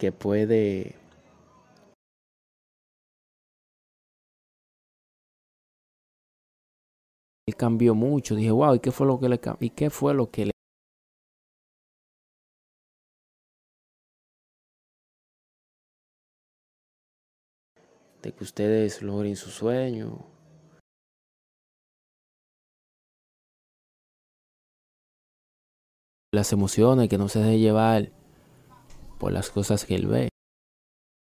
Que puede él cambió mucho. Dije wow y qué fue lo que le y qué fue lo que le de que ustedes logren su sueño. Las emociones que no se deje llevar por las cosas que él ve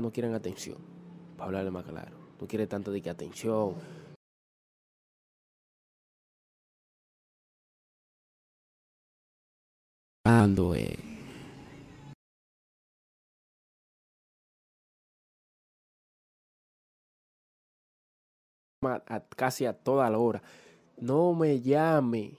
no quieren atención para hablarle más claro no quiere tanto de que atención Ando, eh, casi a toda la hora. No me llame.